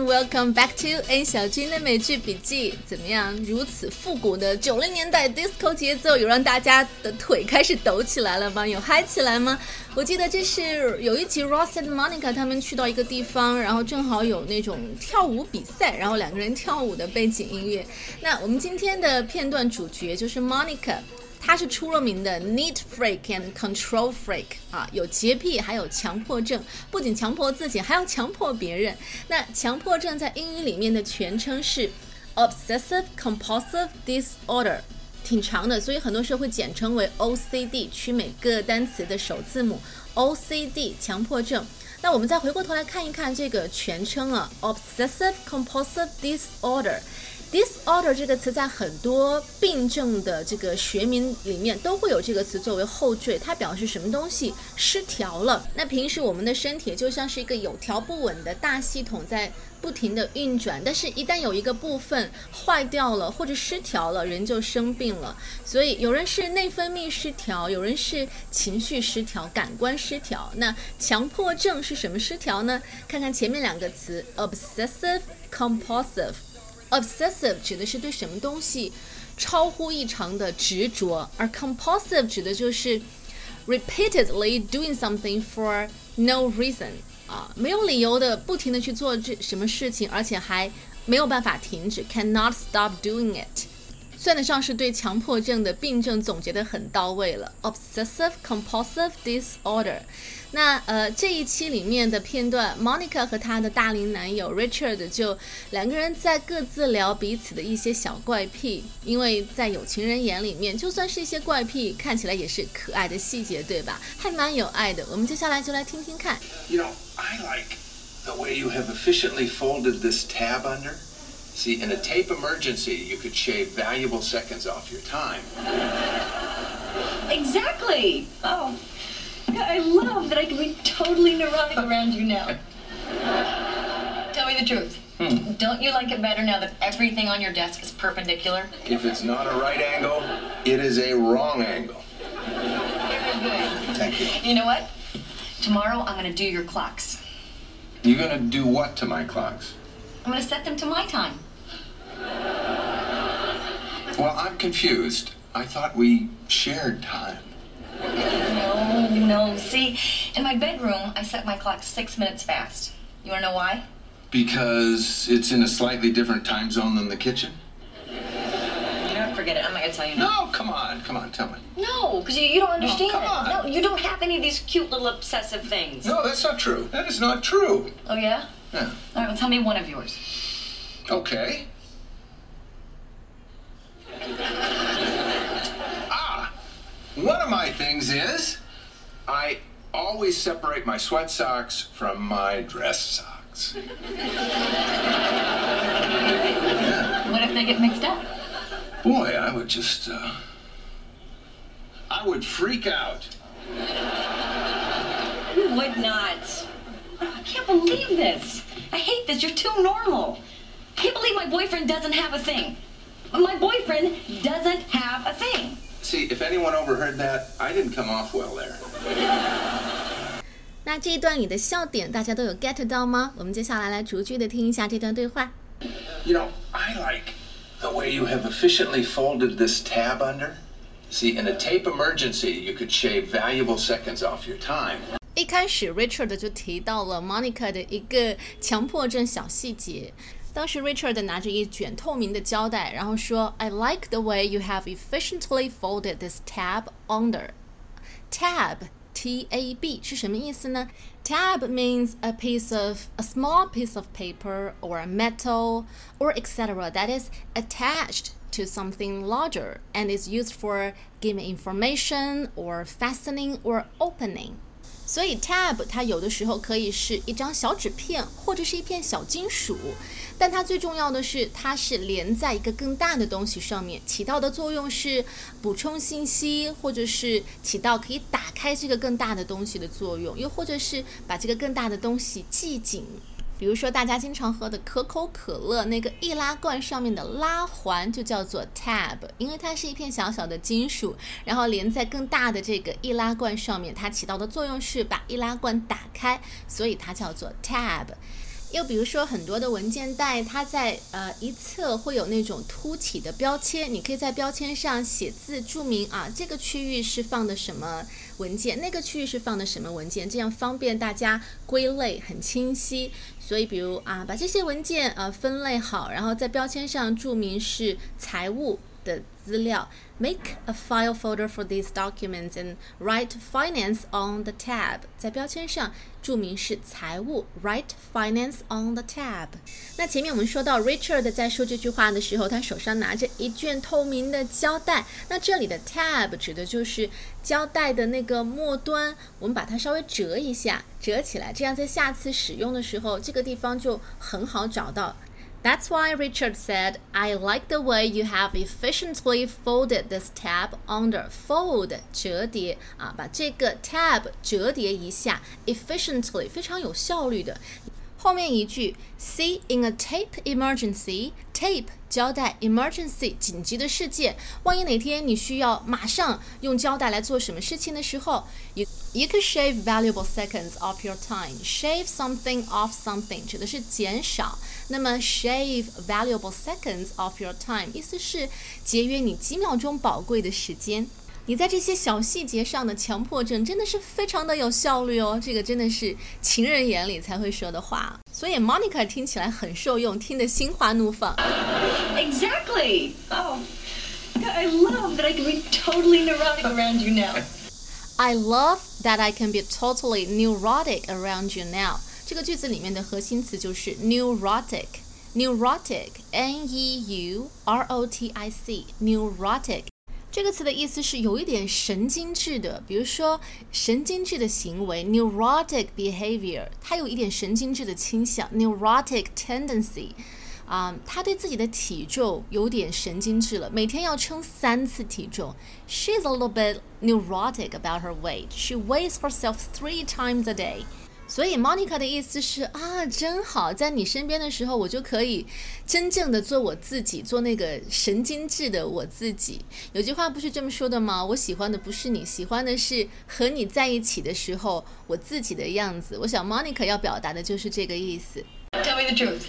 welcome back to N 小军的美剧笔记。怎么样？如此复古的九零年代 disco 节奏，有让大家的腿开始抖起来了吗？有嗨起来吗？我记得这是有一集 Ross 和 Monica 他们去到一个地方，然后正好有那种跳舞比赛，然后两个人跳舞的背景音乐。那我们今天的片段主角就是 Monica。他是出了名的 neat freak and control freak 啊，有洁癖，还有强迫症，不仅强迫自己，还要强迫别人。那强迫症在英语里面的全称是 obsessive compulsive disorder，挺长的，所以很多时候会简称为 OCD，取每个单词的首字母 OCD，强迫症。那我们再回过头来看一看这个全称啊，obsessive compulsive disorder。Disorder 这个词在很多病症的这个学名里面都会有这个词作为后缀，它表示什么东西失调了。那平时我们的身体就像是一个有条不紊的大系统在不停的运转，但是一旦有一个部分坏掉了或者失调了，人就生病了。所以有人是内分泌失调，有人是情绪失调、感官失调。那强迫症是什么失调呢？看看前面两个词，obsessive compulsive。Obsessive 指的是对什么东西超乎异常的执着，而 compulsive 指的就是 repeatedly doing something for no reason 啊，没有理由的不停的去做这什么事情，而且还没有办法停止，cannot stop doing it。算得上是对强迫症的病症总结的很到位了，obsessive compulsive disorder。那呃这一期里面的片段，Monica 和她的大龄男友 Richard 就两个人在各自聊彼此的一些小怪癖，因为在有情人眼里面，就算是一些怪癖，看起来也是可爱的细节，对吧？还蛮有爱的。我们接下来就来听听看。You know, I like the way you have efficiently folded this tab under. See, in a tape emergency, you could shave valuable seconds off your time. Exactly. Oh, I love that I can be totally neurotic around you now. Tell me the truth. Hmm. Don't you like it better now that everything on your desk is perpendicular? If it's not a right angle, it is a wrong angle. Very good. Thank you. You know what? Tomorrow I'm going to do your clocks. You're gonna do what to my clocks? I'm going to set them to my time. Well, I'm confused. I thought we shared time. No, no. See, in my bedroom, I set my clock six minutes fast. You want to know why? Because it's in a slightly different time zone than the kitchen? You know what? Forget it. I'm not to tell you now. No, come on, come on, tell me. No, because you, you don't understand. come on. No, you don't have any of these cute little obsessive things. No, that's not true. That is not true. Oh, yeah? Yeah. All right, well, tell me one of yours. Okay. ah, one of my things is I always separate my sweat socks from my dress socks. What if they get mixed up? Boy, I would just, uh, I would freak out. You would not. I can't believe this. I hate this. You're too normal. I can't believe my boyfriend doesn't have a thing. My boyfriend doesn't have a thing. See, if anyone overheard that, I didn't come off well there. 那这一段里的笑点大家都有 get 到吗？我们接下来来逐句的听一下这段对话。 You know, I like the way you have efficiently folded this tab under. See, in a tape emergency, you could shave valuable seconds off your time. 一开始，Richard 就提到了 Monica 的一个强迫症小细节。当时 Richard 拿着一卷透明的胶带，然后说：“I like the way you have efficiently folded this tab under.” Tab, T-A-B 是什么意思呢？Tab means a piece of a small piece of paper or metal or etc. that is attached to something larger and is used for giving information or fastening or opening. 所以 tab 它有的时候可以是一张小纸片，或者是一片小金属，但它最重要的是，它是连在一个更大的东西上面，起到的作用是补充信息，或者是起到可以打开这个更大的东西的作用，又或者是把这个更大的东西系紧。比如说，大家经常喝的可口可乐那个易拉罐上面的拉环就叫做 tab，因为它是一片小小的金属，然后连在更大的这个易拉罐上面，它起到的作用是把易拉罐打开，所以它叫做 tab。又比如说，很多的文件袋，它在呃一侧会有那种凸起的标签，你可以在标签上写字注明啊，这个区域是放的什么文件，那个区域是放的什么文件，这样方便大家归类很清晰。所以，比如啊，把这些文件啊分类好，然后在标签上注明是财务。的资料，make a file folder for these documents and write finance on the tab。在标签上注明是财务，write finance on the tab。那前面我们说到 Richard 在说这句话的时候，他手上拿着一卷透明的胶带。那这里的 tab 指的就是胶带的那个末端，我们把它稍微折一下，折起来，这样在下次使用的时候，这个地方就很好找到。That's why Richard said, I like the way you have efficiently folded this tab under fold 折叠啊，把这个 tab 折叠一下，efficiently 非常有效率的。 后面一句，See in a tape emergency, tape 胶带 emergency 紧急的事件，万一哪天你需要马上用胶带来做什么事情的时候，you you could shave valuable seconds of your time. Shave something off something 指的是减少，那么 shave valuable seconds of your time 意思是节约你几秒钟宝贵的时间。 你在这些小细节上的强迫症真的是非常的有效率哦，这个真的是情人眼里才会说的话。所以 Monica 听起来很受用，听得心花怒放。Exactly. Oh, I love that I can be totally neurotic around you now. I love that I can be totally neurotic around you now. 这个句子里面的核心词就是 neurotic。neurotic，N-E-U-R-O-T-I-C，neurotic。这个词的意思是有一点神经质的，比如说神经质的行为 （neurotic behavior），它有一点神经质的倾向 （neurotic tendency）。啊，他对自己的体重有点神经质了，每天要称三次体重。She's a little bit neurotic about her weight. She weighs herself three times a day. 所以 Monica 的意思是啊，真好，在你身边的时候，我就可以真正的做我自己，做那个神经质的我自己。有句话不是这么说的吗？我喜欢的不是你，喜欢的是和你在一起的时候我自己的样子。我想 Monica 要表达的就是这个意思。Tell me the truth.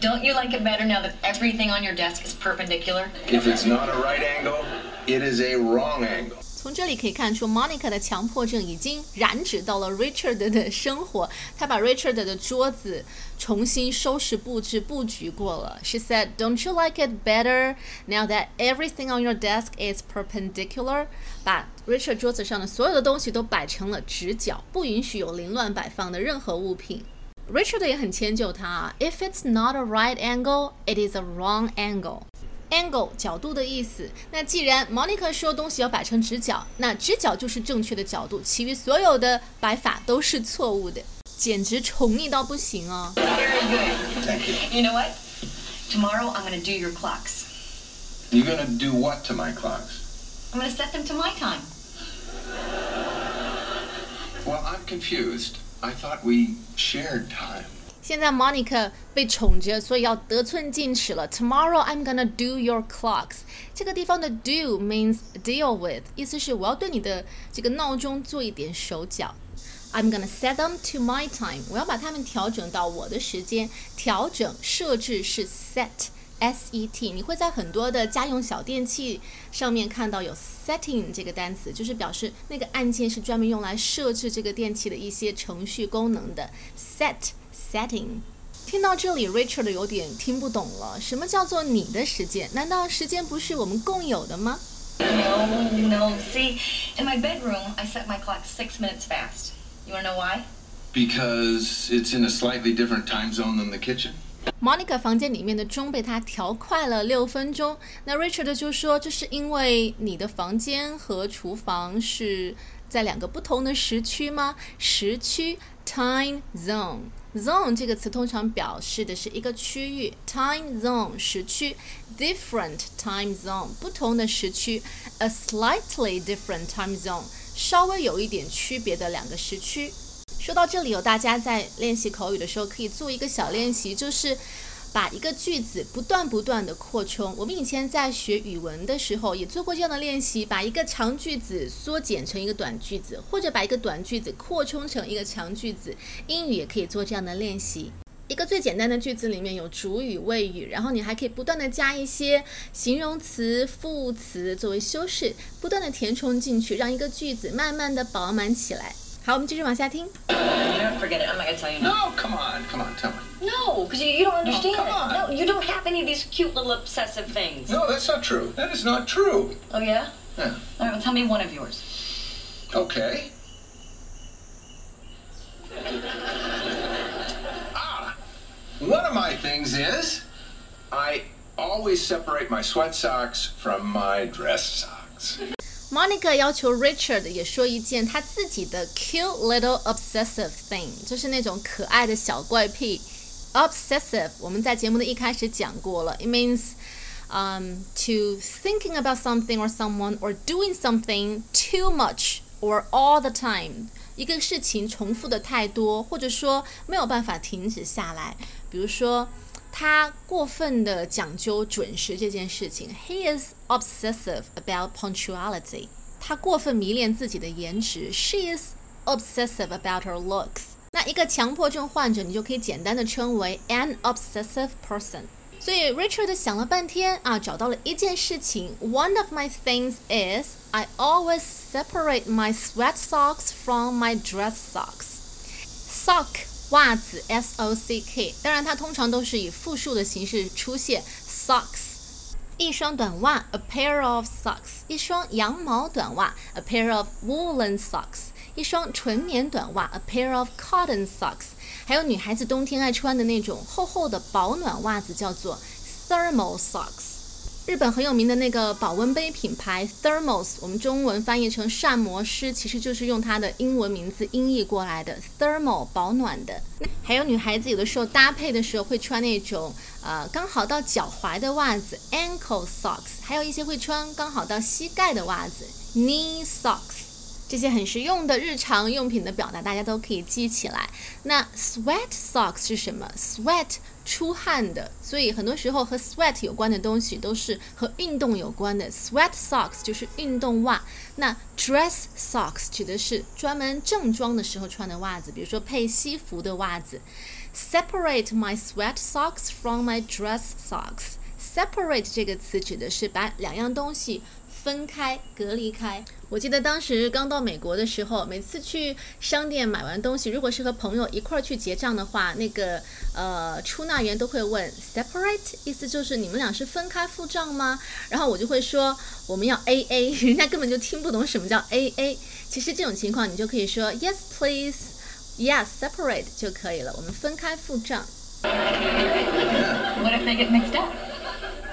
Don't you like it better now that everything on your desk is perpendicular? If it's not a right angle, it is a wrong angle. 从这里可以看出，Monica 的强迫症已经染指到了 Richard 的生活。他把 Richard 的桌子重新收拾布置布局过了。She said, "Don't you like it better now that everything on your desk is perpendicular?" 把 Richard 桌子上的所有的东西都摆成了直角，不允许有凌乱摆放的任何物品。Richard 也很迁就他，If it's not a right angle, it is a wrong angle. Angle 角度的意思。那既然 Monica 说东西要摆成直角，那直角就是正确的角度，其余所有的摆法都是错误的，简直宠溺到不行哦。Very good. Thank you. You know what? Tomorrow I'm gonna do your clocks. You're gonna do what to my clocks? I'm gonna set them to my time. Well, I'm confused. I thought we shared time. 现在 Monica 被宠着，所以要得寸进尺了。Tomorrow I'm gonna do your clocks。这个地方的 do means deal with，意思是我要对你的这个闹钟做一点手脚。I'm gonna set them to my time。我要把它们调整到我的时间。调整设置是 set。S E T，你会在很多的家用小电器上面看到有 setting 这个单词，就是表示那个按键是专门用来设置这个电器的一些程序功能的。Set setting。听到这里，Richard 有点听不懂了，什么叫做你的时间？难道时间不是我们共有的吗？No, no. See, in my bedroom, I set my clock six minutes fast. You wanna know why? Because it's in a slightly different time zone than the kitchen. Monica 房间里面的钟被他调快了六分钟。那 Richard 就说：“这是因为你的房间和厨房是在两个不同的时区吗？时区 （time zone 这个词通常表示的是一个区域。Time zone 时区。Different time zone 不同的时区。A slightly different time zone 稍微有一点区别的两个时区。说到这里有大家在练习口语的时候可以做一个小练习就是把一个句子不断不断的扩充。我们以前在学语文的时候也做过这样的练习，把一个长句子缩减成一个短句子，或者把一个短句子扩充成一个长句子。英语也可以做这样的练习。一个最简单的句子里面有主语、谓语，然后你还可以不断的加一些形容词、副词作为修饰，不断的填充进去，让一个句子慢慢的饱满起来。好，我们继续往下听。Forget it. I'm not gonna tell you. No, come on, come on, tell me. No, because you, you don't understand. come on. No, you don't have any of these cute little obsessive things. No, that's not true. That is not true. Oh yeah. Yeah. All right. Well, tell me one of yours. Okay. ah, one of my things is I always separate my sweat socks from my dress socks. Monica 要求 Richard 也说一件他自己的 cute little obsessive thing，就是那种可爱的小怪癖。 Obsessive，我们在节目的一开始讲过了，it means um, to thinking about something or someone or doing something too much or all the time。一个事情重复的太多，或者说没有办法停止下来。比如说，他过分的讲究准时这件事情，He is obsessive about punctuality。他过分迷恋自己的颜值，She is obsessive about her looks。 那一个强迫症患者，你就可以简单的称为 an obsessive person。所以 Richard 想了半天啊，找到了一件事情。One of my things is I always separate my sweat socks from my dress socks. Sock 袜子 S O C K，当然它通常都是以复数的形式出现 socks。一双短袜 a pair of socks，一双羊毛短袜 a pair of woolen socks， 一双纯棉短袜 a pair of cotton socks，还有女孩子冬天爱穿的那种厚厚的保暖袜子叫做 thermal socks。日本很有名的那个保温杯品牌 Thermos，我们中文翻译成膳魔师，其实就是用它的英文名字音译过来的 thermal 保暖的。还有女孩子有的时候搭配的时候会穿那种呃刚好到脚踝的袜子 ankle socks，还有一些会穿刚好到膝盖的袜子 knee socks。这些很实用的日常用品的表达，大家都可以记起来。那 sweat socks 是什么？sweat 出汗的，所以很多时候和 sweat 有关的东西都是和运动有关的。sweat socks 就是运动袜。那 dress socks 指的是专门正装的时候穿的袜子，比如说配西服的袜子。Separate my sweat socks from my dress socks。separate 这个词指的是把两样东西分开、隔离开。我记得当时刚到美国的时候，每次去商店买完东西，如果是和朋友一块儿去结账的话，那个呃出纳员都会问 separate，意思就是你们俩是分开付账吗？然后我就会说我们要 A A，人家根本就听不懂什么叫 A A。其实这种情况你就可以说 Yes please，Yes separate 就可以了，我们分开付账。What if they get mixed up?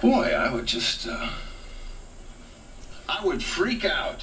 Boy, I would just, uh, I would freak out.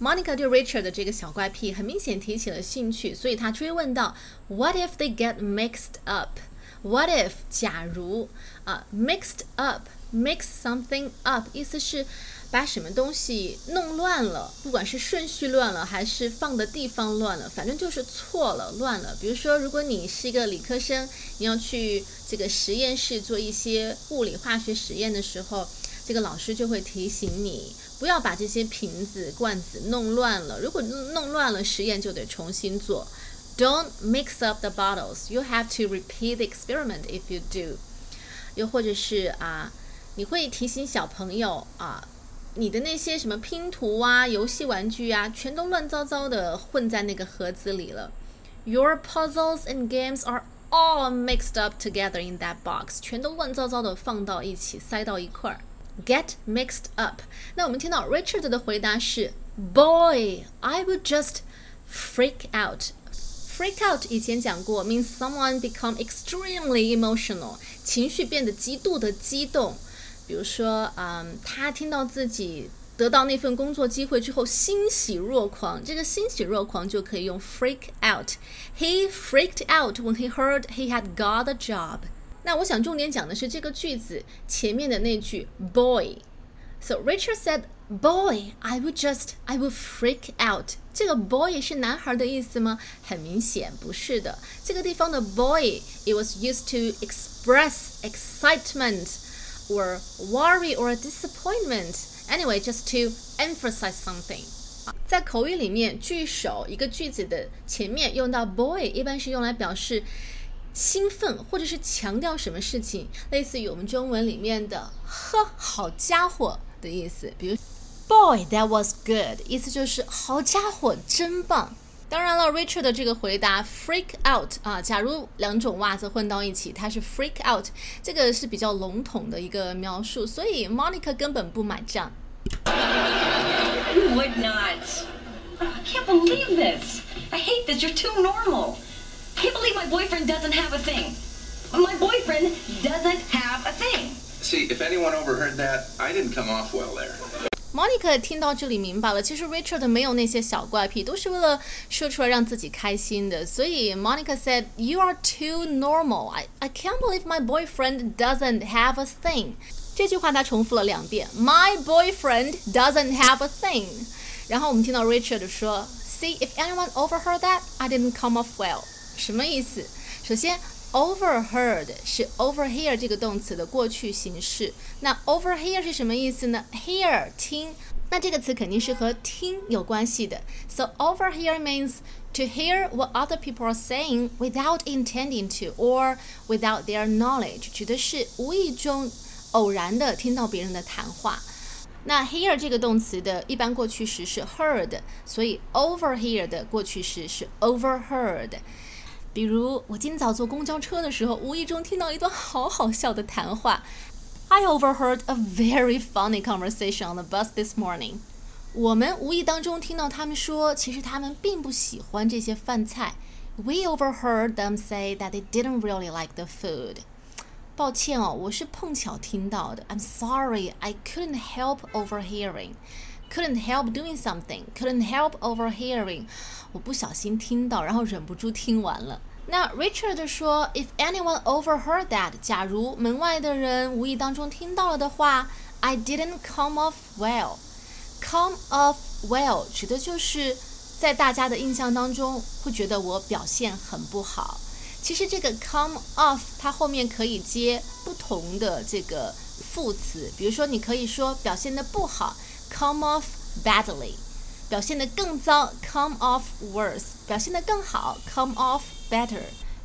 Monica 对 Richard 的这个小怪癖很明显提起了兴趣，所以她追问到：What if they get mixed up? What if 假如啊、mixed up mix something up 意思是把什么东西弄乱了，不管是顺序乱了还是放的地方乱了，反正就是错了乱了。比如说，如果你是一个理科生，你要去这个实验室做一些物理化学实验的时候。这个老师就会提醒你，不要把这些瓶子、罐子弄乱了。如果弄乱了，实验就得重新做。Don't mix up the bottles. You have to repeat the experiment if you do. 又或者是啊，你会提醒小朋友啊，你的那些什么拼图啊、游戏玩具啊，全都乱糟糟的混在那个盒子里了。Your puzzles and games are all mixed up together in that box. 全都乱糟糟的放到一起，塞到一块儿。Get mixed up。那我们听到 Richard 的回答是：Boy, I would just freak out. Freak out 以前讲过，means someone become extremely emotional，情绪变得极度的激动。比如说，嗯，他听到自己得到那份工作机会之后，欣喜若狂。这个欣喜若狂就可以用 freak out。He freaked out when he heard he had got a job. 那我想重点讲的是这个句子前面的那句 boy。So Richard said, "Boy, I would just, I would freak out." 这个 boy 是男孩的意思吗？很明显不是的。这个地方的 boy, it was used to express excitement or worry or disappointment. Anyway, just to emphasize something. 在口语里面，句首一个句子的前面用到 boy，一般是用来表示。 兴奋或者是强调什么事情，类似于我们中文里面的“呵，好家伙”的意思。比如，Boy, that was good，意思就是好家伙，真棒。当然了，Richard 的这个回答 freak out 啊，假如两种袜子混到一起，它是 freak out，这个是比较笼统的一个描述，所以 Monica 根本不买账。You would not. I can't believe this. I hate this. You're too normal. I can't believe my boyfriend doesn't have a thing. My boyfriend doesn't have a thing. See, if anyone overheard that, I didn't come off well there. Monica 听到这里明白了，其实 Richard 没有那些小怪癖，都是为了说出来让自己开心的。所以 Monica said, "You are too normal. I I can't believe my boyfriend doesn't have a thing." 这句话他重复了两遍，My boyfriend doesn't have a thing。然后我们听到 Richard 说，See if anyone overheard that, I didn't come off well。 什么意思？首先。Overheard 是 overhear 这个动词的过去形式。那 overhear 是什么意思呢？Hear 听，那这个词肯定是和听有关系的。So overhear means to hear what other people are saying without intending to or without their knowledge，指的是无意中、偶然的听到别人的谈话。那 hear 这个动词的一般过去时是 heard，所以 overhear 的过去时是 overheard。 比如，我今早坐公交车的时候，无意中听到一段好好笑的谈话。I overheard a very funny conversation on the bus this morning。我们无意当中听到他们说，其实他们并不喜欢这些饭菜。We overheard them say that they didn't really like the food。抱歉哦，我是碰巧听到的。I'm sorry, I couldn't help overhearing. Couldn't help doing something. Couldn't help overhearing. 我不小心听到，然后忍不住听完了。那 Richard 说，If anyone overheard that，假如门外的人无意当中听到了的话，I didn't come off well。come off well 指的就是在大家的印象当中会觉得我表现很不好。其实这个 come off 它后面可以接不同的这个副词，比如说你可以说表现的不好 ，come off badly。表现得更糟，come off worse；表现得更好，come off better。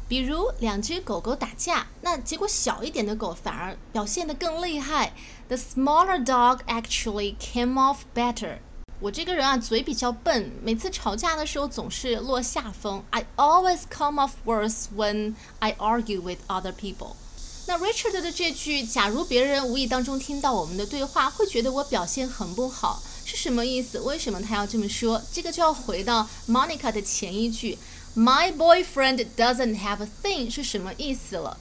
比如两只狗狗打架，那结果小一点的狗反而表现得更厉害，the smaller dog actually came off better。我这个人啊，嘴比较笨，每次吵架的时候总是落下风。I always come off worse when I argue with other people。 那 Richard 的这句，假如别人无意当中听到我们的对话，会觉得我表现很不好。是什么意思？为什么他要这么说？这个就要回到 Monica 的前一句，My boyfriend doesn't have a thing 是什么意思了？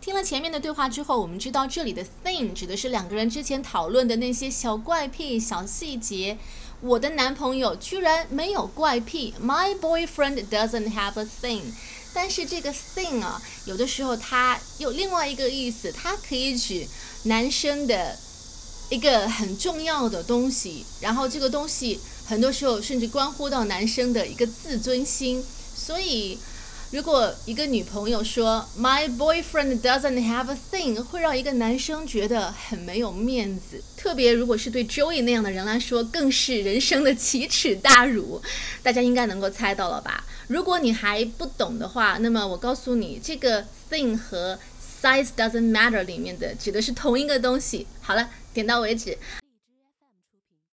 听了前面的对话之后，我们知道这里的 thing 指的是两个人之前讨论的那些小怪癖、小细节。我的男朋友居然没有怪癖，My boyfriend doesn't have a thing。但是这个 thing 啊，有的时候它有另外一个意思，它可以指男生的。一个很重要的东西，然后这个东西很多时候甚至关乎到男生的一个自尊心。所以，如果一个女朋友说 “My boyfriend doesn't have a thing”，会让一个男生觉得很没有面子。特别如果是对 Joey 那样的人来说，更是人生的奇耻大辱。大家应该能够猜到了吧？如果你还不懂的话，那么我告诉你，这个 thing 和 size doesn't matter 里面的指的是同一个东西。好了。点到为止。